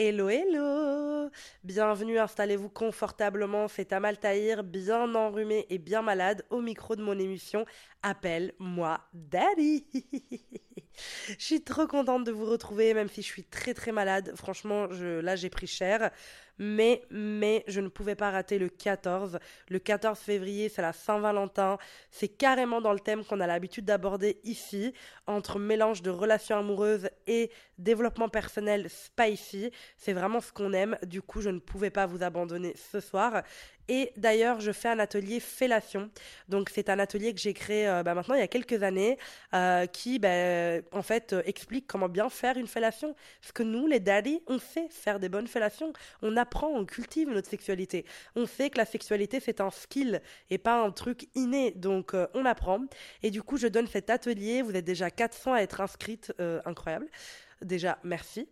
Hello, hello. Bienvenue, installez-vous confortablement, c'est Amal Tahir, bien enrhumé et bien malade, au micro de mon émission Appelle-moi Daddy Je suis trop contente de vous retrouver, même si je suis très très malade. Franchement, je, là j'ai pris cher mais, mais je ne pouvais pas rater le 14. Le 14 février, c'est la Saint-Valentin. C'est carrément dans le thème qu'on a l'habitude d'aborder ici, entre mélange de relations amoureuses et développement personnel spicy. C'est vraiment ce qu'on aime. Du coup, je ne pouvais pas vous abandonner ce soir. Et d'ailleurs, je fais un atelier fellation. Donc, c'est un atelier que j'ai créé euh, bah, maintenant il y a quelques années, euh, qui, bah, en fait, euh, explique comment bien faire une fellation. Parce que nous, les daddies, on sait faire des bonnes fellations. On apprend, on cultive notre sexualité. On sait que la sexualité, c'est un skill et pas un truc inné. Donc, on apprend. Et du coup, je donne cet atelier. Vous êtes déjà 400 à être inscrites. incroyable. Déjà, merci.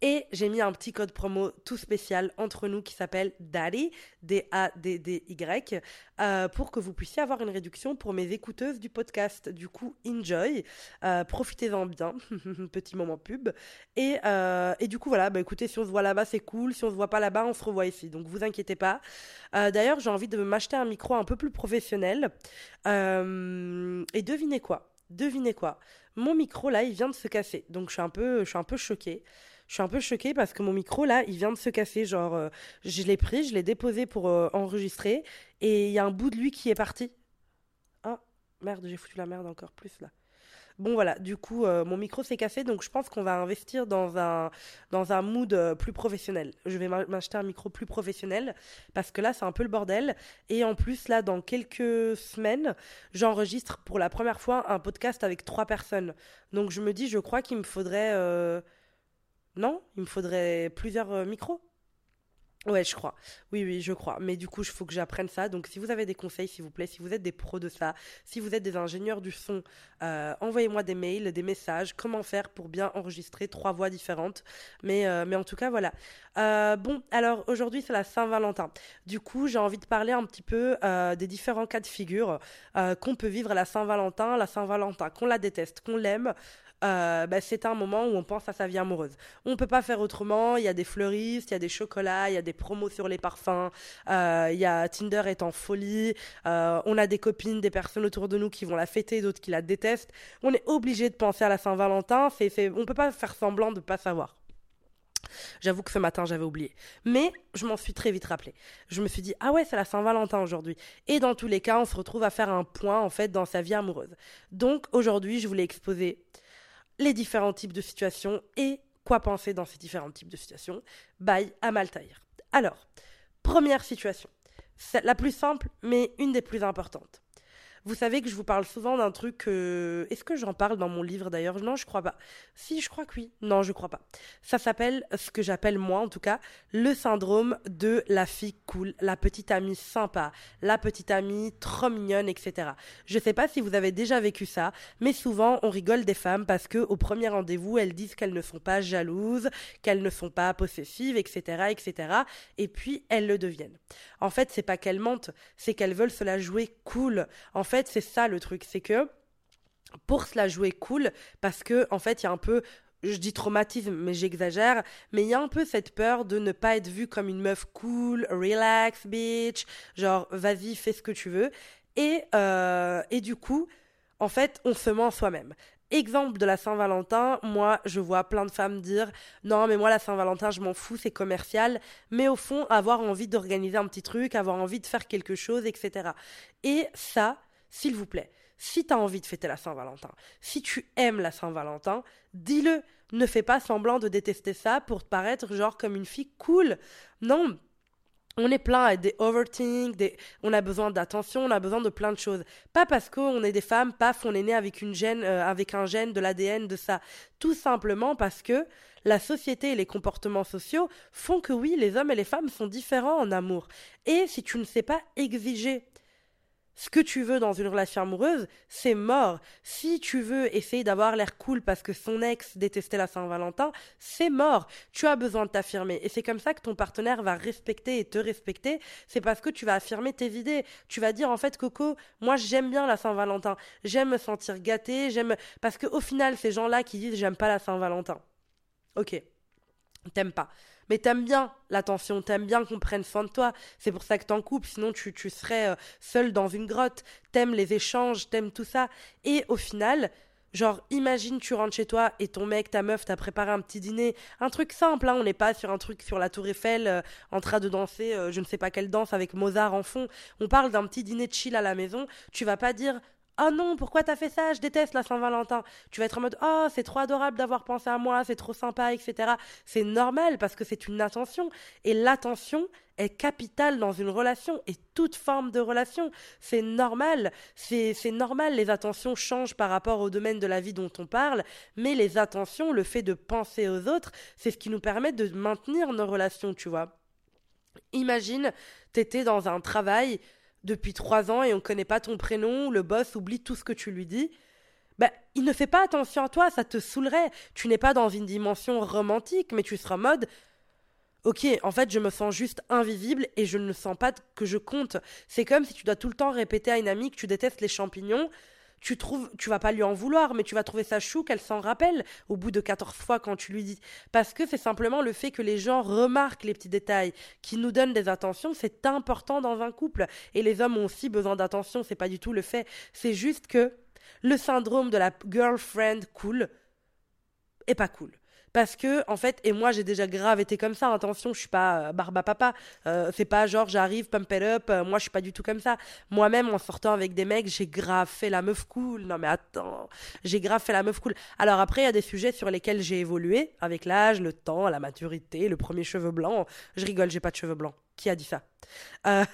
Et j'ai mis un petit code promo tout spécial entre nous qui s'appelle DADDY, D-A-D-D-Y, euh, pour que vous puissiez avoir une réduction pour mes écouteuses du podcast. Du coup, enjoy, euh, profitez-en bien, petit moment pub. Et, euh, et, du coup, voilà, bah, écoutez, si on se voit là-bas, c'est cool. Si on se voit pas là-bas, on se revoit ici. Donc, vous inquiétez pas. D'ailleurs, j'ai envie de m'acheter un micro un peu plus professionnel. et devinez quoi? Devinez quoi? Mon micro, là, il vient de se casser. Donc, je suis un peu, je suis un peu choquée je suis un peu choquée parce que mon micro là, il vient de se casser. Genre, euh, je l'ai pris, je l'ai déposé pour euh, enregistrer et il y a un bout de lui qui est parti. Ah, merde, j'ai foutu la merde encore plus là. Bon voilà, du coup, euh, mon micro s'est cassé, donc je pense qu'on va investir dans un, dans un mood plus professionnel. Je vais m'acheter un micro plus professionnel, parce que là, c'est un peu le bordel. Et en plus, là, dans quelques semaines, j'enregistre pour la première fois un podcast avec trois personnes. Donc je me dis, je crois qu'il me faudrait... Non Il me faudrait plusieurs euh, micros Ouais, je crois. Oui, oui, je crois. Mais du coup, il faut que j'apprenne ça. Donc, si vous avez des conseils, s'il vous plaît, si vous êtes des pros de ça, si vous êtes des ingénieurs du son, euh, envoyez-moi des mails, des messages. Comment faire pour bien enregistrer trois voix différentes? Mais, euh, mais en tout cas, voilà. bon, alors aujourd'hui, c'est la Saint-Valentin. Du coup, j'ai envie de parler un petit peu des différents cas de figure qu'on peut vivre à la Saint-Valentin. La Saint-Valentin, qu'on la déteste, qu'on l'aime, euh, bah, c'est un moment où on pense à sa vie amoureuse. On ne peut pas faire autrement. Il y a des fleuristes, il y a des chocolats, il y a des promos sur les parfums. Euh, il y a Tinder est en folie. Euh, on a des copines, des personnes autour de nous qui vont la fêter, d'autres qui la détestent. On est obligé de penser à la Saint-Valentin. C'est, on peut pas faire semblant de ne pas savoir. J'avoue que ce matin, j'avais oublié. Mais je m'en suis très vite rappelé. Je me suis dit, ah ouais, c'est la Saint-Valentin aujourd'hui. Et dans tous les cas, on se retrouve à faire un point, en fait, dans sa vie amoureuse. Donc, aujourd'hui, je voulais exposer les différents types de situations et quoi penser dans ces différents types de situations. Bye à Maltaïr. Alors, première situation. La plus simple, mais une des plus importantes. Vous savez que je vous parle souvent d'un truc. Est-ce que j'en parle dans mon livre d'ailleurs? Non, je crois pas. Si, je crois que oui. Non, je crois pas. Ça s'appelle, ce que j'appelle moi en tout cas, le syndrome de la fille cool, la petite amie sympa, la petite amie trop mignonne, etc. Je sais pas si vous avez déjà vécu ça, mais souvent on rigole des femmes parce que au premier rendez-vous, elles disent qu'elles ne sont pas jalouses, qu'elles ne sont pas possessives, etc., etc. Et puis elles le deviennent. En fait, c'est pas qu'elles mentent, c'est qu'elles veulent se la jouer cool. C'est ça le truc, c'est que pour se la jouer cool, parce que en fait, il y a un peu je dis traumatisme, mais j'exagère, mais il y a un peu cette peur de ne pas être vue comme une meuf cool, relax, bitch, genre vas-y, fais ce que tu veux. Et, euh, et du coup, en fait, on se ment soi-même. Exemple de la Saint-Valentin, moi je vois plein de femmes dire non mais moi la Saint-Valentin je m'en fous, c'est commercial, mais au fond avoir envie d'organiser un petit truc, avoir envie de faire quelque chose, etc. Et ça, s'il vous plaît, si tu as envie de fêter la Saint-Valentin, si tu aimes la Saint-Valentin, dis-le. Ne fais pas semblant de détester ça pour te paraître genre comme une fille cool. Non, on est plein à des overthink, des... on a besoin d'attention, on a besoin de plein de choses. Pas parce qu'on est des femmes, paf, on est né avec une gène, euh, avec un gène, de l'ADN, de ça. Tout simplement parce que la société et les comportements sociaux font que oui, les hommes et les femmes sont différents en amour. Et si tu ne sais pas exiger ce que tu veux dans une relation amoureuse, c'est mort. Si tu veux essayer d'avoir l'air cool parce que son ex détestait la Saint-Valentin, c'est mort. Tu as besoin de t'affirmer. Et c'est comme ça que ton partenaire va respecter et te respecter. C'est parce que tu vas affirmer tes idées. Tu vas dire, en fait, Coco, moi, j'aime bien la Saint-Valentin. J'aime me sentir gâtée. J'aime, parce qu'au final, ces gens-là qui disent, j'aime pas la Saint-Valentin. Ok. T'aimes pas. Mais t'aimes bien l'attention, t'aimes bien qu'on prenne soin de toi. C'est pour ça que t'en coupes, sinon tu, tu serais euh, seul dans une grotte. T'aimes les échanges, t'aimes tout ça. Et au final, Genre, imagine, tu rentres chez toi et ton mec, ta meuf, t'a préparé un petit dîner. Un truc simple, hein, on n'est pas sur un truc sur la Tour Eiffel euh, en train de danser, euh, je ne sais pas quelle danse avec Mozart en fond. On parle d'un petit dîner de chill à la maison. Tu vas pas dire Oh non, pourquoi t'as fait ça? Je déteste la Saint-Valentin. Tu vas être en mode Oh, c'est trop adorable d'avoir pensé à moi, c'est trop sympa, etc. C'est normal parce que c'est une attention. Et l'attention est capitale dans une relation et toute forme de relation. C'est normal. C'est normal, les attentions changent par rapport au domaine de la vie dont on parle. Mais les attentions, le fait de penser aux autres, c'est ce qui nous permet de maintenir nos relations, tu vois. Imagine, t'étais dans un travail depuis trois ans et on ne connaît pas ton prénom, le boss oublie tout ce que tu lui dis, ben, il ne fait pas attention à toi, ça te saoulerait. Tu n'es pas dans une dimension romantique, mais tu seras en mode Ok, en fait, je me sens juste invisible et je ne sens pas que je compte. C'est comme si tu dois tout le temps répéter à une amie que tu détestes les champignons tu trouves, tu vas pas lui en vouloir, mais tu vas trouver ça chou qu'elle s'en rappelle au bout de 14 fois quand tu lui dis. Parce que c'est simplement le fait que les gens remarquent les petits détails, qui nous donnent des attentions, c'est important dans un couple. Et les hommes ont aussi besoin d'attention, c'est pas du tout le fait. C'est juste que le syndrome de la girlfriend cool est pas cool parce que en fait et moi j'ai déjà grave été comme ça attention je suis pas euh, barba papa. Euh, c'est pas genre j'arrive pump it up euh, moi je suis pas du tout comme ça. Moi-même en sortant avec des mecs j'ai grave fait la meuf cool. Non mais attends j'ai grave fait la meuf cool. Alors après il y a des sujets sur lesquels j'ai évolué avec l'âge le temps la maturité le premier cheveu blanc. Je rigole j'ai pas de cheveux blancs qui a dit ça? Euh,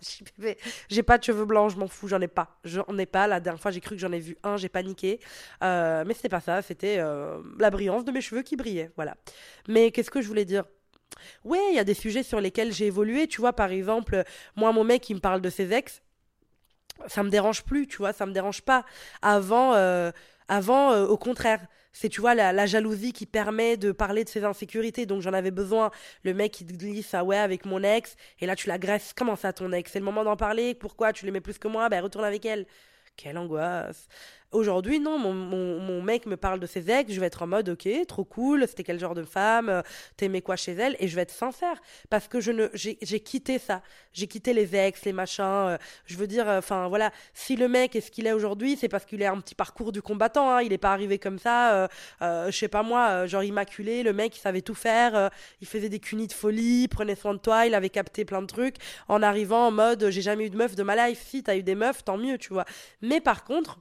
J'ai pas de cheveux blancs, je m'en fous, j'en ai pas. J'en ai pas. La dernière fois, j'ai cru que j'en ai vu un, j'ai paniqué. Euh, mais c'était pas ça, c'était euh, la brillance de mes cheveux qui brillaient. Voilà. Mais qu'est-ce que je voulais dire? Ouais, il y a des sujets sur lesquels j'ai évolué. Tu vois, par exemple, moi, mon mec, il me parle de ses ex. Ça me dérange plus, tu vois, ça me dérange pas. Avant, avant au contraire c'est tu vois la, jalousie qui permet de parler de ses insécurités. Donc j'en avais besoin. Le mec qui te glisse ah ouais avec mon ex. Et là tu l'agresses. Comment ça ton ex? C'est le moment d'en parler. Pourquoi tu l'aimais plus que moi? Ben retourne avec elle. Quelle angoisse Aujourd'hui, non, mon, mon, mec me parle de ses ex, je vais être en mode, ok, trop cool, c'était quel genre de femme, euh, t'aimais quoi chez elle, et je vais être sincère, parce que je ne, j'ai, quitté ça, j'ai quitté les ex, les machins, euh, je veux dire, euh, enfin voilà, si le mec est ce qu'il est aujourd'hui, c'est parce qu'il a un petit parcours du combattant, hein, il n'est pas arrivé comme ça, je sais pas moi, genre immaculé, le mec il savait tout faire, il faisait des cunis de folie, prenait soin de toi, il avait capté plein de trucs, en arrivant en mode, j'ai jamais eu de meuf de ma life, si t'as eu des meufs, tant mieux, tu vois. Mais par contre,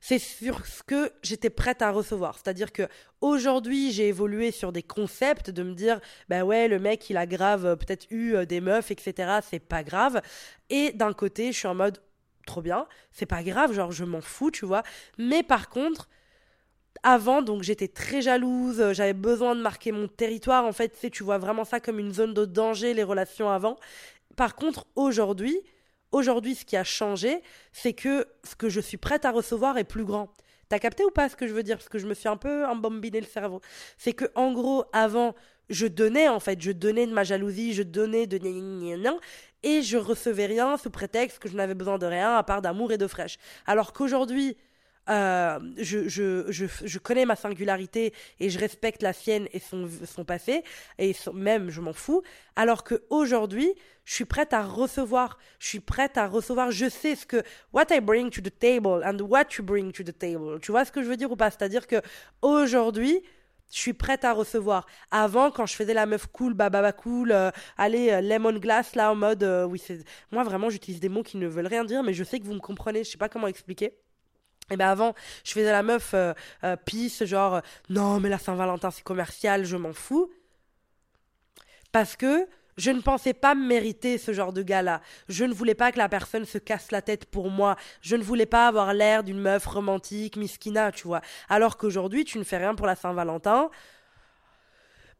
c'est sur ce que j'étais prête à recevoir. C'est-à-dire que aujourd'hui, j'ai évolué sur des concepts de me dire, ben ouais, le mec, il a grave euh, peut-être eu euh, des meufs, etc. C'est pas grave. Et d'un côté, je suis en mode, trop bien, c'est pas grave, genre je m'en fous, tu vois. Mais par contre, avant, donc j'étais très jalouse, euh, j'avais besoin de marquer mon territoire. En fait, tu tu vois vraiment ça comme une zone de danger, les relations avant. Par contre, aujourd'hui, Aujourd'hui, ce qui a changé, c'est que ce que je suis prête à recevoir est plus grand. T'as capté ou pas ce que je veux dire? Parce que je me suis un peu embambiné le cerveau. C'est que, en gros, avant, je donnais, en fait, je donnais de ma jalousie, je donnais de et je recevais rien sous prétexte que je n'avais besoin de rien à part d'amour et de fraîche. Alors qu'aujourd'hui, euh, je, connais ma singularité et je respecte la sienne et son, passé, et même je m'en fous, alors qu'aujourd'hui, je suis prête à recevoir, je suis prête à recevoir, je sais ce que, what I bring to the table and what you bring to the table. Tu vois ce que je veux dire ou pas? C'est-à-dire que aujourd'hui, je suis prête à recevoir. Avant, quand je faisais la meuf cool, bababa cool, euh, allez, euh, lemon glass, là, en mode, oui, c'est. Moi, vraiment, j'utilise des mots qui ne veulent rien dire, mais je sais que vous me comprenez, je sais pas comment expliquer. Et ben avant, je faisais la meuf euh, euh pisse, genre euh, non mais la Saint-Valentin c'est commercial, je m'en fous. Parce que je ne pensais pas mériter ce genre de gars-là. Je ne voulais pas que la personne se casse la tête pour moi. Je ne voulais pas avoir l'air d'une meuf romantique, miskina, tu vois. Alors qu'aujourd'hui, tu ne fais rien pour la Saint-Valentin.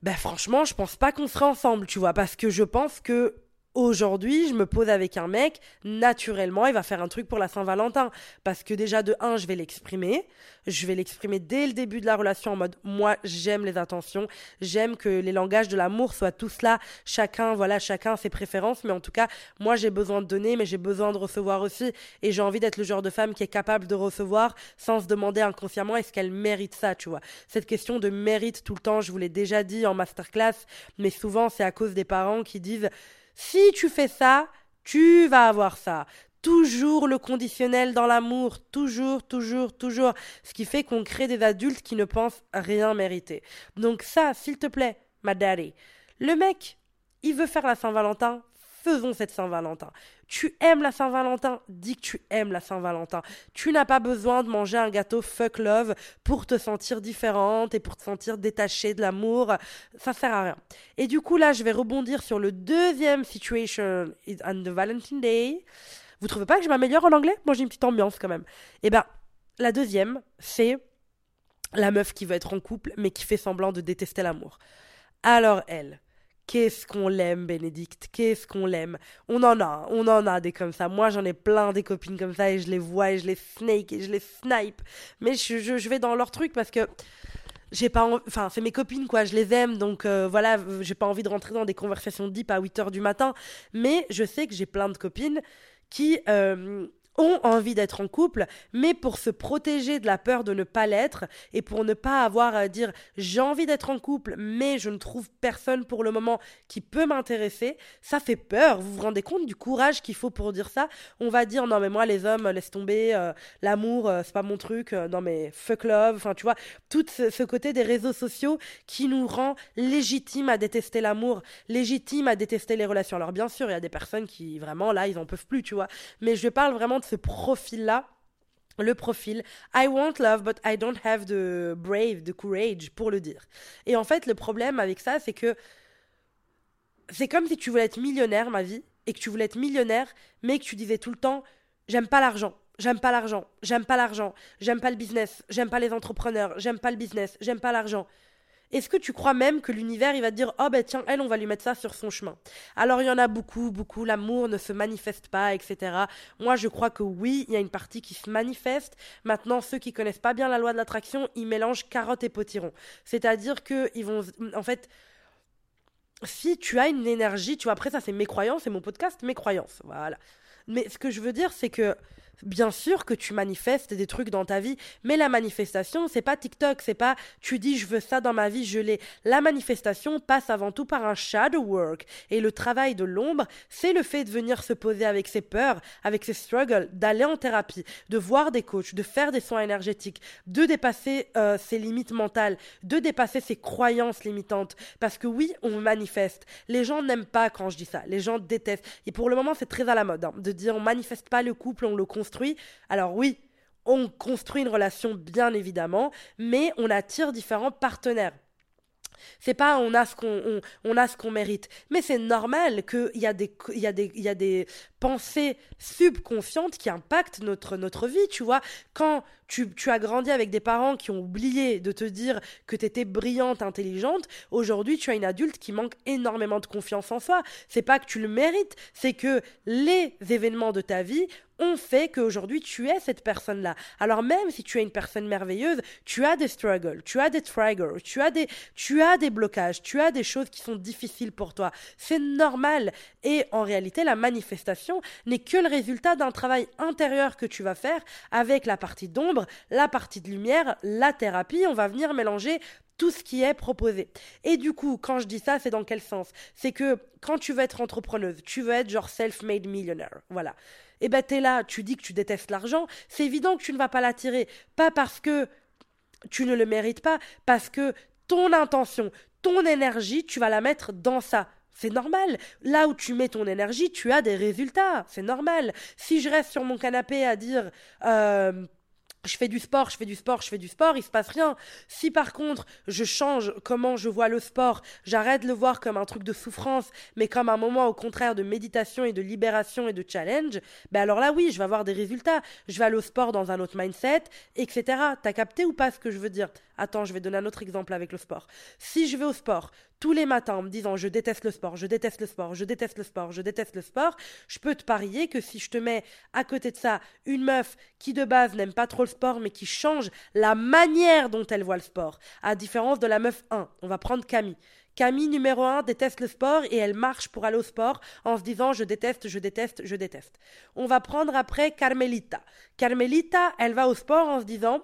Ben franchement, je pense pas qu'on serait ensemble, tu vois, parce que je pense que Aujourd'hui, je me pose avec un mec, naturellement, il va faire un truc pour la Saint-Valentin. Parce que déjà, de un, je vais l'exprimer. Je vais l'exprimer dès le début de la relation en mode, moi, j'aime les attentions. J'aime que les langages de l'amour soient tous là. Chacun, voilà, chacun ses préférences. Mais en tout cas, moi, j'ai besoin de donner, mais j'ai besoin de recevoir aussi. Et j'ai envie d'être le genre de femme qui est capable de recevoir sans se demander inconsciemment est-ce qu'elle mérite ça, tu vois. Cette question de mérite tout le temps, je vous l'ai déjà dit en masterclass, mais souvent, c'est à cause des parents qui disent, si tu fais ça, tu vas avoir ça. Toujours le conditionnel dans l'amour, toujours, toujours, toujours. Ce qui fait qu'on crée des adultes qui ne pensent rien mériter. Donc ça, s'il te plaît, ma daddy. Le mec, il veut faire la Saint-Valentin, faisons cette Saint-Valentin. Tu aimes la Saint-Valentin, dis que tu aimes la Saint-Valentin. Tu n'as pas besoin de manger un gâteau fuck love pour te sentir différente et pour te sentir détachée de l'amour. Ça sert à rien. Et du coup, là, je vais rebondir sur le deuxième situation on the Valentine Day. Vous trouvez pas que je m'améliore en anglais? Moi, j'ai une petite ambiance quand même. Eh ben, la deuxième, c'est la meuf qui veut être en couple, mais qui fait semblant de détester l'amour. Alors, elle, Qu'est-ce qu'on l'aime, Bénédicte? Qu'est-ce qu'on l'aime? On en a, on en a des comme ça. Moi, j'en ai plein des copines comme ça et je les vois et je les snake et je les snipe. Mais je, vais dans leur truc parce que j'ai pas enfin c'est mes copines quoi je les aime donc euh, voilà j'ai pas envie de rentrer dans des conversations deep à 8 heures du matin mais je sais que j'ai plein de copines qui euh, ont envie d'être en couple, mais pour se protéger de la peur de ne pas l'être et pour ne pas avoir à dire j'ai envie d'être en couple, mais je ne trouve personne pour le moment qui peut m'intéresser, ça fait peur. Vous vous rendez compte du courage qu'il faut pour dire ça? On va dire non mais moi les hommes laisse tomber, euh, l'amour euh, c'est pas mon truc, euh, non mais fuck love, enfin tu vois tout ce, côté des réseaux sociaux qui nous rend légitimes à détester l'amour, légitimes à détester les relations. Alors bien sûr il y a des personnes qui vraiment là ils en peuvent plus tu vois, mais je parle vraiment de ce profil-là le profil I want love but I don't have the brave, the courage pour le dire. Et en fait, le problème avec ça, c'est que c'est comme si tu voulais être millionnaire, ma vie, et que tu voulais être millionnaire, mais que tu disais tout le temps j'aime pas l'argent. J'aime pas l'argent, j'aime pas l'argent, j'aime pas le business, j'aime pas les entrepreneurs, j'aime pas le business, j'aime pas l'argent. Est-ce que tu crois même que l'univers, il va te dire, oh ben tiens, elle, on va lui mettre ça sur son chemin? Alors il y en a beaucoup, beaucoup, l'amour ne se manifeste pas, etc. Moi, je crois que oui, il y a une partie qui se manifeste. Maintenant, ceux qui connaissent pas bien la loi de l'attraction, ils mélangent carottes et potiron. C'est-à-dire que ils vont, en fait, si tu as une énergie, tu vois, après ça c'est mes croyances, c'est mon podcast, mes croyances, voilà. Mais ce que je veux dire, c'est que bien sûr que tu manifestes des trucs dans ta vie, mais la manifestation, c'est pas TikTok, c'est pas tu dis je veux ça dans ma vie, je l'ai. La manifestation passe avant tout par un shadow work. Et le travail de l'ombre, c'est le fait de venir se poser avec ses peurs, avec ses struggles, d'aller en thérapie, de voir des coachs, de faire des soins énergétiques, de dépasser euh, ses limites mentales, de dépasser ses croyances limitantes. Parce que oui, on manifeste. Les gens n'aiment pas quand je dis ça. Les gens détestent. Et pour le moment, c'est très à la mode hein, de dire on manifeste pas le couple, on le alors oui, on construit une relation bien évidemment, mais on attire différents partenaires. C'est pas on a ce qu'on on, a ce qu'on mérite, mais c'est normal qu'il y a des il y a des il y a des pensées subconscientes qui impactent notre notre vie, tu vois. Quand tu, as grandi avec des parents qui ont oublié de te dire que tu étais brillante, intelligente, aujourd'hui tu as une adulte qui manque énormément de confiance en soi. C'est pas que tu le mérites, c'est que les événements de ta vie ont fait qu'aujourd'hui tu es cette personne-là. Alors même si tu es une personne merveilleuse, tu as des struggles, tu as des triggers, tu as des, tu as des blocages, tu as des choses qui sont difficiles pour toi. C'est normal. Et en réalité, la manifestation n'est que le résultat d'un travail intérieur que tu vas faire avec la partie d'ombre, la partie de lumière, la thérapie. On va venir mélanger tout ce qui est proposé. Et du coup, quand je dis ça, c'est dans quel sens? C'est que quand tu veux être entrepreneuse, tu veux être genre self-made millionaire. Voilà eh ben t'es là, tu dis que tu détestes l'argent, c'est évident que tu ne vas pas l'attirer. Pas parce que tu ne le mérites pas, parce que ton intention, ton énergie, tu vas la mettre dans ça. C'est normal. Là où tu mets ton énergie, tu as des résultats. C'est normal. Si je reste sur mon canapé à dire euh, je fais du sport, je fais du sport, je fais du sport, il se passe rien. Si par contre je change comment je vois le sport, j'arrête de le voir comme un truc de souffrance, mais comme un moment au contraire de méditation et de libération et de challenge, ben alors là oui, je vais avoir des résultats. Je vais aller au sport dans un autre mindset, etc. T'as capté ou pas ce que je veux dire? Attends, je vais donner un autre exemple avec le sport. Si je vais au sport tous les matins en me disant je déteste le sport, je déteste le sport, je déteste le sport, je déteste le sport, je peux te parier que si je te mets à côté de ça une meuf qui de base n'aime pas trop le sport mais qui change la manière dont elle voit le sport, à différence de la meuf 1, on va prendre Camille. Camille numéro 1 déteste le sport et elle marche pour aller au sport en se disant je déteste, je déteste, je déteste. On va prendre après Carmelita. Carmelita, elle va au sport en se disant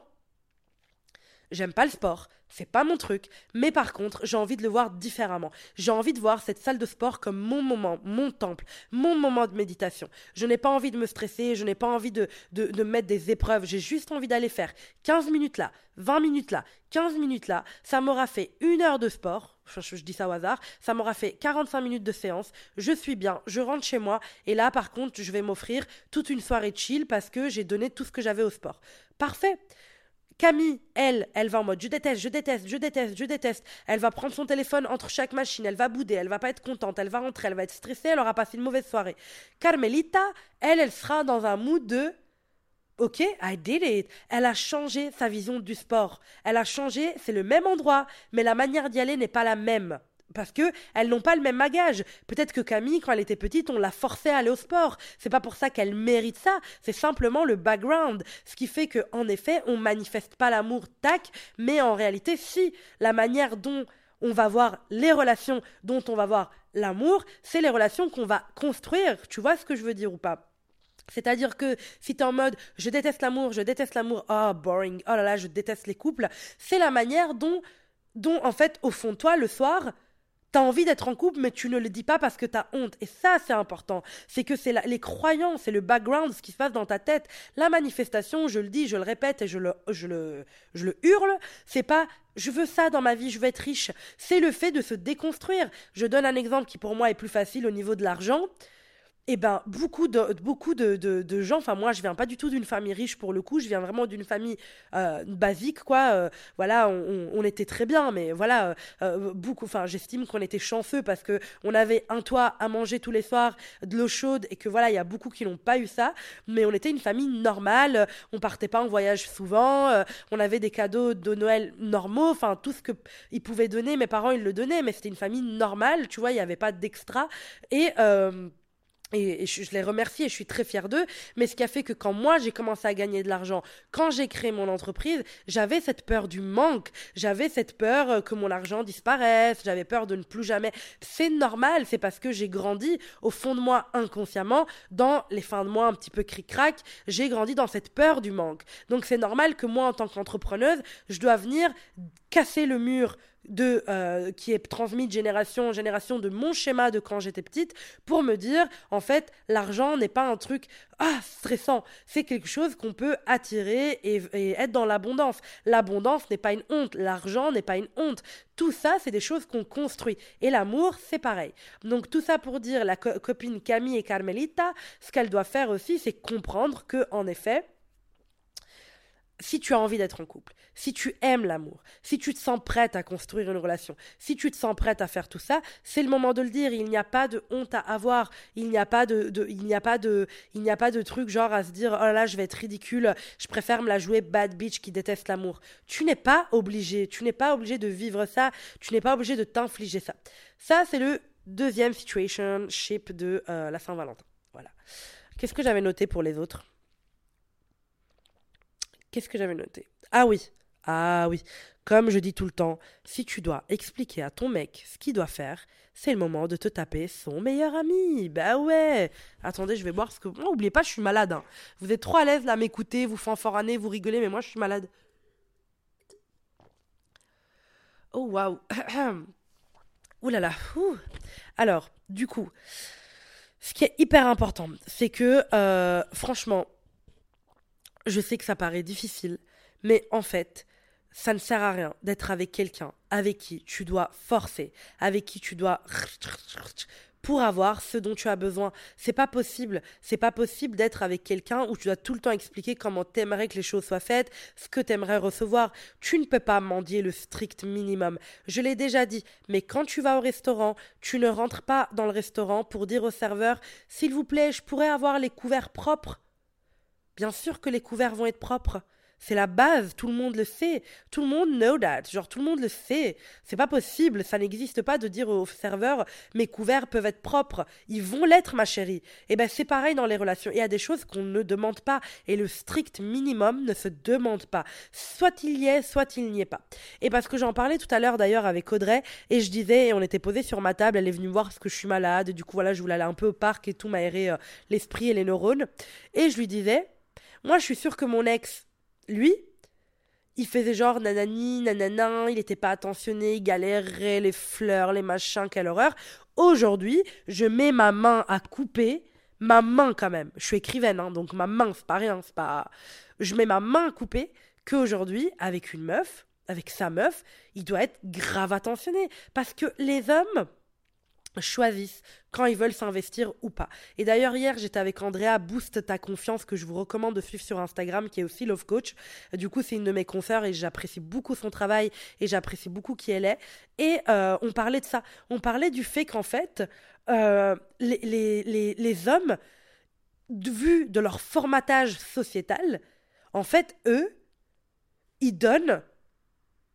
j'aime pas le sport, c'est pas mon truc, mais par contre, j'ai envie de le voir différemment. J'ai envie de voir cette salle de sport comme mon moment, mon temple, mon moment de méditation. Je n'ai pas envie de me stresser, je n'ai pas envie de, de, de mettre des épreuves, j'ai juste envie d'aller faire 15 minutes là, 20 minutes là, 15 minutes là. Ça m'aura fait une heure de sport, je, dis ça au hasard, ça m'aura fait 45 minutes de séance, je suis bien, je rentre chez moi, et là par contre, je vais m'offrir toute une soirée chill parce que j'ai donné tout ce que j'avais au sport. Parfait. Camille, elle, elle va en mode je déteste, je déteste, je déteste, je déteste. Elle va prendre son téléphone entre chaque machine, elle va bouder, elle va pas être contente, elle va rentrer, elle va être stressée, elle aura passé une mauvaise soirée. Carmelita, elle, elle sera dans un mood de Ok, I did it. Elle a changé sa vision du sport. Elle a changé, c'est le même endroit, mais la manière d'y aller n'est pas la même parce que elles n'ont pas le même bagage. Peut-être que Camille, quand elle était petite, on l'a forcée à aller au sport. C'est pas pour ça qu'elle mérite ça. C'est simplement le background. Ce qui fait que, en effet, on manifeste pas l'amour tac, mais en réalité, si la manière dont on va voir les relations, dont on va voir l'amour, c'est les relations qu'on va construire. Tu vois ce que je veux dire ou pas? C'est-à-dire que si tu es en mode je déteste l'amour, je déteste l'amour, oh boring, oh là là, je déteste les couples, c'est la manière dont, dont en fait, au fond de toi, le soir, T'as envie d'être en couple, mais tu ne le dis pas parce que t'as honte. Et ça, c'est important. C'est que c'est les croyances, c'est le background, ce qui se passe dans ta tête. La manifestation, je le dis, je le répète et je le, je le, je le hurle, c'est pas je veux ça dans ma vie, je veux être riche. C'est le fait de se déconstruire. Je donne un exemple qui pour moi est plus facile au niveau de l'argent eh ben beaucoup de beaucoup de, de, gens enfin moi je viens pas du tout d'une famille riche pour le coup je viens vraiment d'une famille euh, basique quoi euh, voilà on, était très bien mais voilà euh, beaucoup enfin j'estime qu'on était chanceux parce que on avait un toit à manger tous les soirs de l'eau chaude et que voilà il y a beaucoup qui n'ont pas eu ça mais on était une famille normale on partait pas en voyage souvent on avait des cadeaux de Noël normaux enfin tout ce que ils pouvaient donner mes parents ils le donnaient mais c'était une famille normale tu vois il y avait pas d'extra et et, je, les remercie et je suis très fière d'eux. Mais ce qui a fait que quand moi j'ai commencé à gagner de l'argent, quand j'ai créé mon entreprise, j'avais cette peur du manque, j'avais cette peur euh, que mon argent disparaisse, j'avais peur de ne plus jamais. C'est normal, c'est parce que j'ai grandi au fond de moi inconsciemment, dans les fins de mois un petit peu cric-crac, j'ai grandi dans cette peur du manque. Donc c'est normal que moi en tant qu'entrepreneuse, je dois venir casser le mur de euh, qui est transmis de génération en génération de mon schéma de quand j'étais petite pour me dire en fait l'argent n'est pas un truc ah stressant. C'est quelque chose qu'on peut attirer et, être dans l'abondance. L'abondance n'est pas une honte. L'argent n'est pas une honte. Tout ça c'est des choses qu'on construit. Et l'amour c'est pareil. Donc tout ça pour dire la copine Camille et Carmelita ce qu'elle doit faire aussi c'est comprendre que en effet si tu as envie d'être en couple, si tu aimes l'amour, si tu te sens prête à construire une relation, si tu te sens prête à faire tout ça, c'est le moment de le dire. Il n'y a pas de honte à avoir. Il n'y a pas de, il n'y a pas de, il n'y a pas de truc genre à se dire oh là je vais être ridicule. Je préfère me la jouer bad bitch qui déteste l'amour. Tu n'es pas obligé. Tu n'es pas obligé de vivre ça. Tu n'es pas obligé de t'infliger ça. Ça c'est le deuxième situation ship de euh, la Saint-Valentin. Voilà. Qu'est-ce que j'avais noté pour les autres? Qu'est-ce que j'avais noté? Ah oui, ah oui. Comme je dis tout le temps, si tu dois expliquer à ton mec ce qu'il doit faire, c'est le moment de te taper son meilleur ami. Bah ouais. Attendez, je vais boire ce que. Oh, oubliez pas, je suis malade. Hein. Vous êtes trop à l'aise là à m'écouter, vous fanfaronez, vous rigolez, mais moi je suis malade. Oh waouh. Ouh là là. Alors, du coup, ce qui est hyper important, c'est que, euh, franchement, je sais que ça paraît difficile, mais en fait, ça ne sert à rien d'être avec quelqu'un avec qui tu dois forcer, avec qui tu dois pour avoir ce dont tu as besoin. C'est pas possible. C'est pas possible d'être avec quelqu'un où tu dois tout le temps expliquer comment t'aimerais que les choses soient faites, ce que t'aimerais recevoir. Tu ne peux pas mendier le strict minimum. Je l'ai déjà dit. Mais quand tu vas au restaurant, tu ne rentres pas dans le restaurant pour dire au serveur, s'il vous plaît, je pourrais avoir les couverts propres. Bien sûr que les couverts vont être propres. C'est la base, tout le monde le sait. Tout le monde know that. Genre, tout le monde le sait. C'est pas possible, ça n'existe pas de dire au serveur mes couverts peuvent être propres. Ils vont l'être, ma chérie. Et eh ben, c'est pareil dans les relations. Il y a des choses qu'on ne demande pas. Et le strict minimum ne se demande pas. Soit il y est, soit il n'y est pas. Et parce que j'en parlais tout à l'heure d'ailleurs avec Audrey, et je disais, et on était posé sur ma table, elle est venue voir parce que je suis malade, et du coup, voilà, je voulais aller un peu au parc et tout, m'aérer euh, l'esprit et les neurones. Et je lui disais, moi, je suis sûre que mon ex, lui, il faisait genre nanani, nanana, il n'était pas attentionné, il galérait, les fleurs, les machins, quelle horreur. Aujourd'hui, je mets ma main à couper, ma main quand même. Je suis écrivaine, hein, donc ma main, c'est pas rien, c'est pas. Je mets ma main à couper qu'aujourd'hui, avec une meuf, avec sa meuf, il doit être grave attentionné. Parce que les hommes, choisissent quand ils veulent s'investir ou pas. Et d'ailleurs, hier, j'étais avec Andrea, Boost ta confiance, que je vous recommande de suivre sur Instagram, qui est aussi Love Coach. Du coup, c'est une de mes consoeurs et j'apprécie beaucoup son travail et j'apprécie beaucoup qui elle est. Et euh, on parlait de ça. On parlait du fait qu'en fait, euh, les, les, les, hommes, vu de leur formatage sociétal, en fait, eux, ils donnent.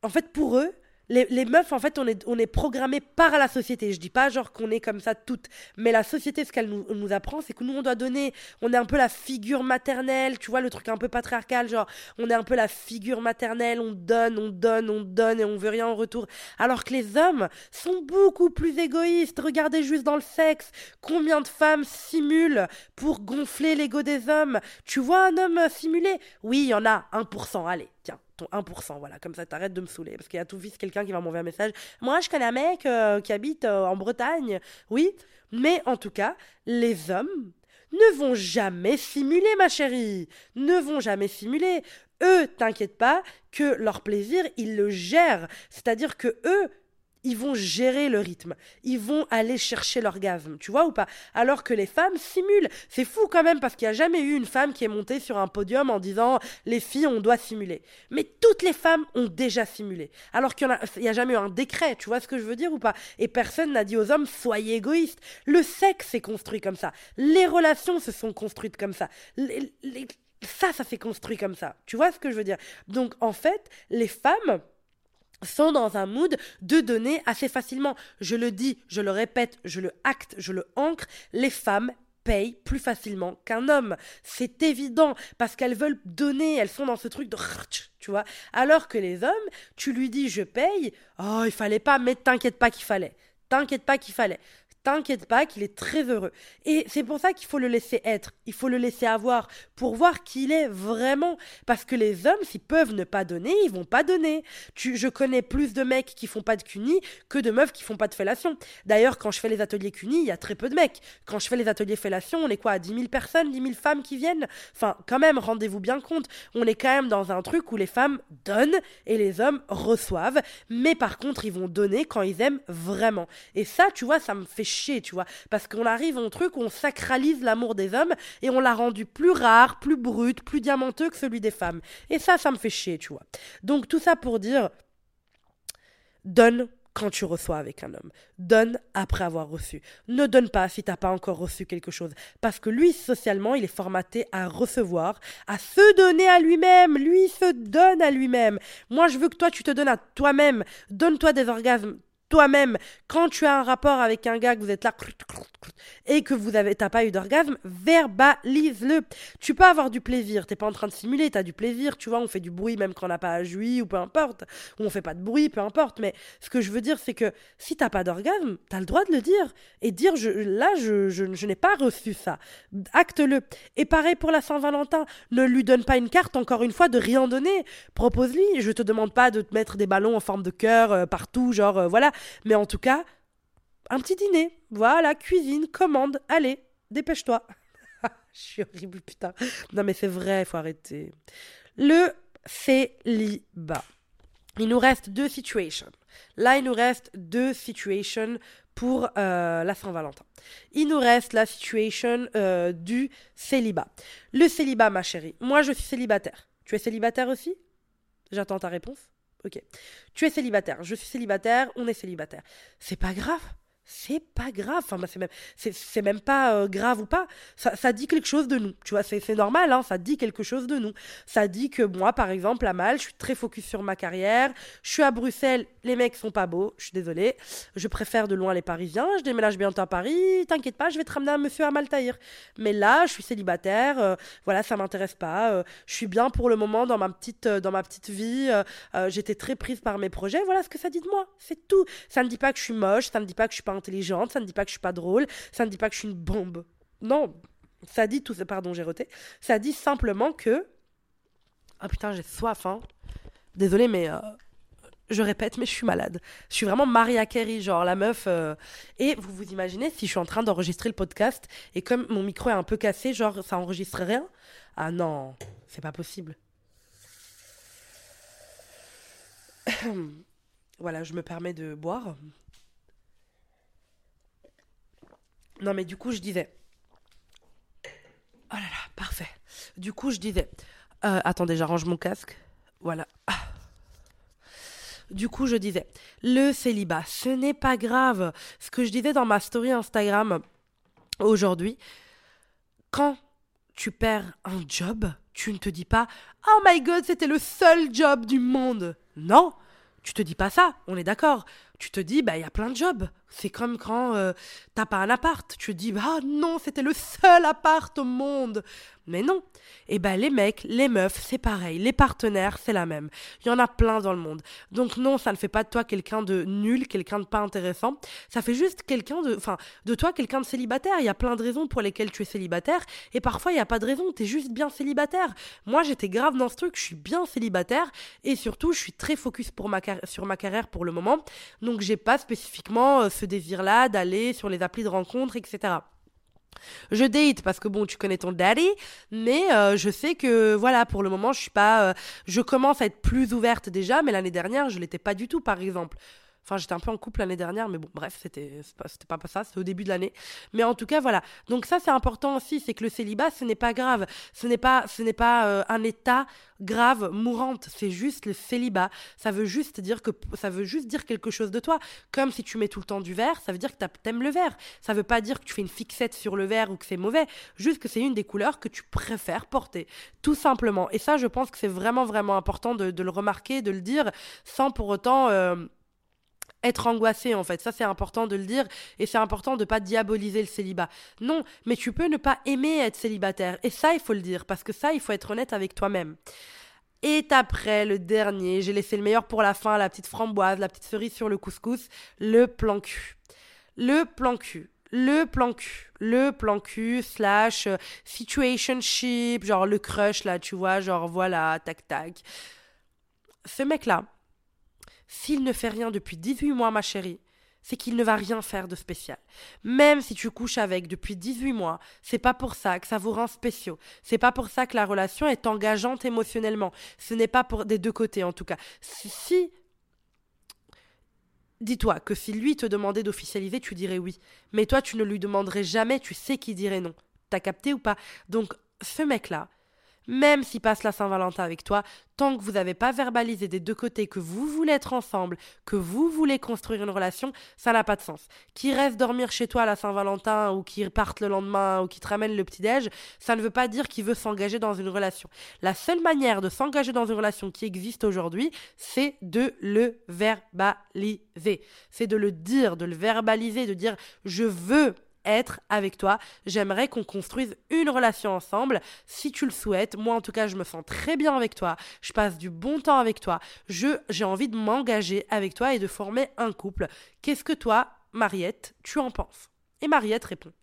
En fait, pour eux, les, meufs, en fait, on est, on est programmé par la société. Je dis pas genre qu'on est comme ça toutes, mais la société, ce qu'elle nous, nous, apprend, c'est que nous, on doit donner, on est un peu la figure maternelle, tu vois, le truc un peu patriarcal, genre, on est un peu la figure maternelle, on donne, on donne, on donne et on veut rien en retour. Alors que les hommes sont beaucoup plus égoïstes. Regardez juste dans le sexe, combien de femmes simulent pour gonfler l'ego des hommes? Tu vois un homme simuler? Oui, il y en a 1%, allez, tiens ton 1%, voilà, comme ça t'arrêtes de me saouler. Parce qu'il y a tout vite quelqu'un qui va m'envoyer un message. Moi, je connais un mec euh, qui habite euh, en Bretagne. Oui, mais en tout cas, les hommes ne vont jamais simuler, ma chérie. Ne vont jamais simuler. Eux, t'inquiète pas, que leur plaisir, ils le gèrent. C'est-à-dire que eux, ils vont gérer le rythme, ils vont aller chercher l'orgasme, tu vois ou pas? Alors que les femmes simulent. C'est fou quand même parce qu'il n'y a jamais eu une femme qui est montée sur un podium en disant les filles on doit simuler. Mais toutes les femmes ont déjà simulé. Alors qu'il n'y a, jamais eu un décret, tu vois ce que je veux dire ou pas? Et personne n'a dit aux hommes soyez égoïstes. Le sexe est construit comme ça. Les relations se sont construites comme ça. ça, ça s'est construit comme ça. Tu vois ce que je veux dire? Donc en fait, les femmes sont dans un mood de donner assez facilement. Je le dis, je le répète, je le acte, je le ancre, les femmes payent plus facilement qu'un homme. C'est évident parce qu'elles veulent donner, elles sont dans ce truc de tu vois. Alors que les hommes, tu lui dis je paye, oh il fallait pas, mais t'inquiète pas qu'il fallait. T'inquiète pas qu'il fallait t'inquiète pas qu'il est très heureux. Et c'est pour ça qu'il faut le laisser être, il faut le laisser avoir pour voir qui il est vraiment. Parce que les hommes, s'ils peuvent ne pas donner, ils vont pas donner. Tu, je connais plus de mecs qui font pas de cuni que de meufs qui font pas de fellation. D'ailleurs, quand je fais les ateliers cuni, il y a très peu de mecs. Quand je fais les ateliers fellation, on est quoi à 10 000 personnes, 10 000 femmes qui viennent? Enfin, quand même, rendez-vous bien compte. On est quand même dans un truc où les femmes donnent et les hommes reçoivent. Mais par contre, ils vont donner quand ils aiment vraiment. Et ça, tu vois, ça me fait tu vois. Parce qu'on arrive à un truc où on sacralise l'amour des hommes et on l'a rendu plus rare, plus brut, plus diamanteux que celui des femmes. Et ça, ça me fait chier, tu vois. Donc tout ça pour dire, donne quand tu reçois avec un homme. Donne après avoir reçu. Ne donne pas si t'as pas encore reçu quelque chose. Parce que lui, socialement, il est formaté à recevoir, à se donner à lui-même. Lui se donne à lui-même. Moi, je veux que toi, tu te donnes à toi-même. Donne-toi des orgasmes toi-même, quand tu as un rapport avec un gars que vous êtes là et que vous avez t'as pas eu d'orgasme, verbalise-le. Tu peux avoir du plaisir, t'es pas en train de simuler, t'as du plaisir, tu vois, on fait du bruit même quand on n'a pas joui ou peu importe, ou on fait pas de bruit, peu importe. Mais ce que je veux dire, c'est que si t'as pas d'orgasme, t'as le droit de le dire et dire là je, je, je n'ai pas reçu ça. Acte-le. Et pareil pour la Saint-Valentin, ne lui donne pas une carte encore une fois de rien donner. Propose-lui. Je te demande pas de te mettre des ballons en forme de cœur euh, partout, genre euh, voilà. Mais en tout cas, un petit dîner. Voilà, cuisine, commande, allez, dépêche-toi. Je suis horrible, putain. Non, mais c'est vrai, faut arrêter. Le célibat. Il nous reste deux situations. Là, il nous reste deux situations pour euh, la Saint-Valentin. Il nous reste la situation euh, du célibat. Le célibat, ma chérie. Moi, je suis célibataire. Tu es célibataire aussi? J'attends ta réponse. Ok. Tu es célibataire, je suis célibataire, on est célibataire. C'est pas grave. C'est pas grave. Enfin, bah, c'est même, c'est, même pas euh, grave ou pas. Ça, dit quelque chose de nous. Tu vois, c'est, normal, hein, ça dit quelque chose de nous. Ça dit que moi, par exemple, à Mal, je suis très focus sur ma carrière. Je suis à Bruxelles, les mecs sont pas beaux, je suis désolée. Je préfère de loin les Parisiens. Je déménage bientôt à Paris. T'inquiète pas, je vais te ramener un monsieur à Maltaïr. Mais là, je suis célibataire. Euh, voilà, ça m'intéresse pas. Euh, je suis bien pour le moment dans ma petite, dans ma petite vie. j'étais très prise par mes projets. Voilà ce que ça dit de moi. C'est tout. Ça ne dit pas que je suis moche. Ça ne dit pas que je suis pas intelligente, ça ne dit pas que je suis pas drôle, ça ne dit pas que je suis une bombe. Non, ça dit tout ça, pardon, j'ai roté. Ça dit simplement que. Ah putain, j'ai soif, hein. Désolée, mais. Euh, je répète, mais je suis malade. Je suis vraiment Maria Carey, genre la meuf. Euh, et vous vous imaginez si je suis en train d'enregistrer le podcast et comme mon micro est un peu cassé, genre ça enregistre rien? Ah non, c'est pas possible. voilà, je me permets de boire. Non, mais du coup, je disais. Oh là là, parfait. Du coup, je disais. Euh, attendez, j'arrange mon casque. Voilà. Du coup, je disais, le célibat, ce n'est pas grave. Ce que je disais dans ma story Instagram aujourd'hui, quand tu perds un job, tu ne te dis pas Oh my god, c'était le seul job du monde. Non, tu te dis pas ça, on est d'accord tu te dis, bah, il y a plein de jobs. C'est comme quand euh, t'as pas un appart. Tu te dis, ah non, c'était le seul appart au monde. Mais non. Et eh ben, les mecs, les meufs, c'est pareil. Les partenaires, c'est la même. Il y en a plein dans le monde. Donc non, ça ne fait pas de toi quelqu'un de nul, quelqu'un de pas intéressant. Ça fait juste quelqu'un de, enfin, de toi quelqu'un de célibataire. Il y a plein de raisons pour lesquelles tu es célibataire. Et parfois, il n'y a pas de raison. T'es juste bien célibataire. Moi, j'étais grave dans ce truc. Je suis bien célibataire. Et surtout, je suis très focus pour ma sur ma carrière pour le moment. Donc j'ai pas spécifiquement euh, ce désir-là d'aller sur les applis de rencontres, etc. Je date parce que bon, tu connais ton daddy, mais euh, je sais que voilà, pour le moment, je suis pas. Euh, je commence à être plus ouverte déjà, mais l'année dernière, je l'étais pas du tout, par exemple. Enfin, j'étais un peu en couple l'année dernière, mais bon, bref, c'était pas, pas ça, c'était au début de l'année. Mais en tout cas, voilà. Donc ça, c'est important aussi, c'est que le célibat, ce n'est pas grave. Ce n'est pas, ce pas euh, un état grave, mourante. C'est juste le célibat. Ça veut juste dire que, ça veut juste dire quelque chose de toi. Comme si tu mets tout le temps du vert, ça veut dire que t'aimes le vert. Ça veut pas dire que tu fais une fixette sur le vert ou que c'est mauvais. Juste que c'est une des couleurs que tu préfères porter. Tout simplement. Et ça, je pense que c'est vraiment, vraiment important de, le remarquer, de le dire, sans pour autant. Euh, être angoissé en fait. Ça c'est important de le dire et c'est important de pas diaboliser le célibat. Non, mais tu peux ne pas aimer être célibataire et ça il faut le dire parce que ça il faut être honnête avec toi-même. Et après, le dernier, j'ai laissé le meilleur pour la fin, la petite framboise, la petite cerise sur le couscous, le plan cul. Le plan cul. Le plan cul. Le plan cul slash euh, situationship, genre le crush là, tu vois, genre voilà, tac tac. Ce mec-là, s'il ne fait rien depuis 18 mois, ma chérie, c'est qu'il ne va rien faire de spécial. Même si tu couches avec depuis 18 mois, c'est pas pour ça que ça vous rend spéciaux. C'est pas pour ça que la relation est engageante émotionnellement. Ce n'est pas pour des deux côtés en tout cas. Si, Dis-toi que si lui te demandait d'officialiser, tu dirais oui. Mais toi, tu ne lui demanderais jamais, tu sais qu'il dirait non. T'as capté ou pas? Donc, ce mec-là, même s'il passe la Saint-Valentin avec toi, tant que vous n'avez pas verbalisé des deux côtés que vous voulez être ensemble, que vous voulez construire une relation, ça n'a pas de sens. Qu'il reste dormir chez toi à la Saint-Valentin ou qu'il parte le lendemain ou qu'il te ramène le petit-déj, ça ne veut pas dire qu'il veut s'engager dans une relation. La seule manière de s'engager dans une relation qui existe aujourd'hui, c'est de le verbaliser. C'est de le dire, de le verbaliser, de dire je veux être avec toi. J'aimerais qu'on construise une relation ensemble. Si tu le souhaites, moi en tout cas, je me sens très bien avec toi. Je passe du bon temps avec toi. Je j'ai envie de m'engager avec toi et de former un couple. Qu'est-ce que toi, Mariette, tu en penses? Et Mariette répond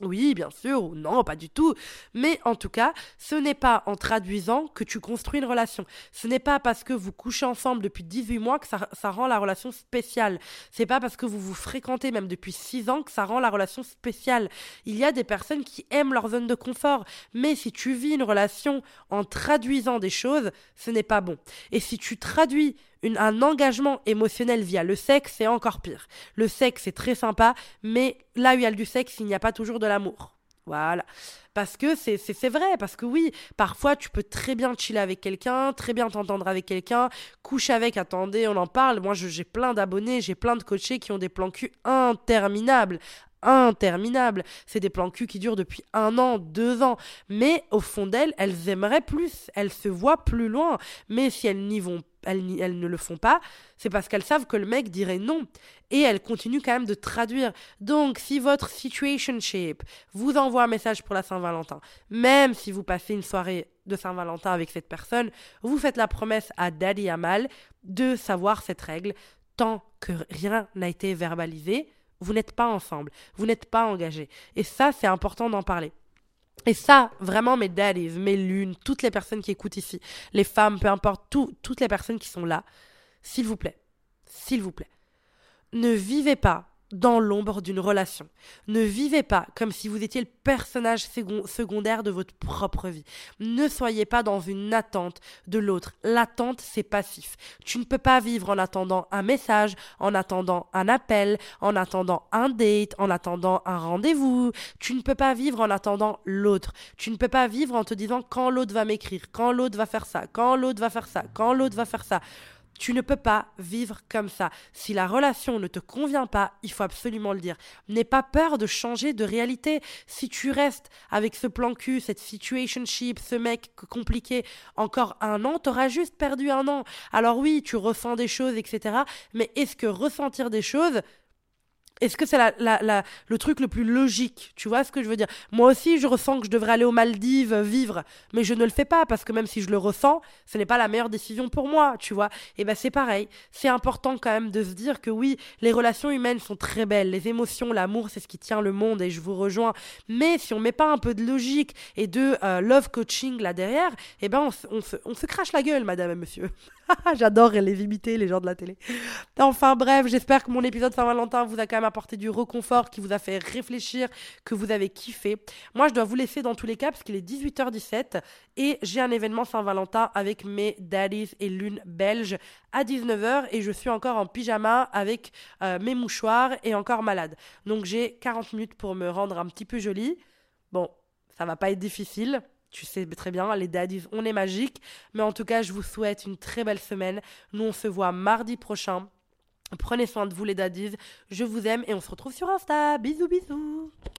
oui, bien sûr, ou non, pas du tout. Mais en tout cas, ce n'est pas en traduisant que tu construis une relation. Ce n'est pas parce que vous couchez ensemble depuis 18 mois que ça, rend la relation spéciale. C'est pas parce que vous vous fréquentez même depuis 6 ans que ça rend la relation spéciale. Il y a des personnes qui aiment leur zone de confort. Mais si tu vis une relation en traduisant des choses, ce n'est pas bon. Et si tu traduis un engagement émotionnel via le sexe, c'est encore pire. Le sexe, c'est très sympa, mais là où il y a du sexe, il n'y a pas toujours de l'amour. Voilà. Parce que c'est vrai, parce que oui, parfois tu peux très bien chiller avec quelqu'un, très bien t'entendre avec quelqu'un, coucher avec, attendez, on en parle. Moi, j'ai plein d'abonnés, j'ai plein de coachés qui ont des plans cul interminables interminables. C'est des plans cul qui durent depuis un an, deux ans. Mais au fond d'elles, elles aimeraient plus. Elles se voient plus loin. Mais si elles n'y vont elles, ne le font pas, c'est parce qu'elles savent que le mec dirait non. Et elles continuent quand même de traduire. Donc, si votre situation shape vous envoie un message pour la Saint-Valentin, même si vous passez une soirée de Saint-Valentin avec cette personne, vous faites la promesse à Daddy Amal de savoir cette règle tant que rien n'a été verbalisé vous n'êtes pas ensemble, vous n'êtes pas engagés. Et ça, c'est important d'en parler. Et ça, vraiment, mes daddies, mes lunes, toutes les personnes qui écoutent ici, les femmes, peu importe, toutes les personnes qui sont là, s'il vous plaît, s'il vous plaît, ne vivez pas dans l'ombre d'une relation. Ne vivez pas comme si vous étiez le personnage secondaire de votre propre vie. Ne soyez pas dans une attente de l'autre. L'attente, c'est passif. Tu ne peux pas vivre en attendant un message, en attendant un appel, en attendant un date, en attendant un rendez-vous. Tu ne peux pas vivre en attendant l'autre. Tu ne peux pas vivre en te disant quand l'autre va m'écrire, quand l'autre va faire ça, quand l'autre va faire ça, quand l'autre va faire ça. Tu ne peux pas vivre comme ça. Si la relation ne te convient pas, il faut absolument le dire. N'aie pas peur de changer de réalité. Si tu restes avec ce plan cul, cette situationship, ce mec compliqué, encore un an, t'auras juste perdu un an. Alors oui, tu ressens des choses, etc. Mais est-ce que ressentir des choses, est-ce que c'est la, le truc le plus logique? Tu vois ce que je veux dire? Moi aussi, je ressens que je devrais aller aux Maldives vivre, mais je ne le fais pas parce que même si je le ressens, ce n'est pas la meilleure décision pour moi, tu vois? Et ben c'est pareil. C'est important quand même de se dire que oui, les relations humaines sont très belles, les émotions, l'amour, c'est ce qui tient le monde et je vous rejoins. Mais si on met pas un peu de logique et de euh, love coaching là derrière, eh ben on, se, on se crache la gueule, madame et monsieur. J'adore les imiter, les gens de la télé. Enfin bref, j'espère que mon épisode Saint-Valentin vous a quand même apporté du reconfort, qui vous a fait réfléchir, que vous avez kiffé. Moi, je dois vous laisser dans tous les cas parce qu'il est 18h17 et j'ai un événement Saint-Valentin avec mes daddies et lune belge à 19h et je suis encore en pyjama avec euh, mes mouchoirs et encore malade. Donc j'ai 40 minutes pour me rendre un petit peu jolie. Bon, ça va pas être difficile. Tu sais très bien, les daddies, on est magique. Mais en tout cas, je vous souhaite une très belle semaine. Nous, on se voit mardi prochain. Prenez soin de vous, les daddies. Je vous aime et on se retrouve sur Insta. Bisous, bisous.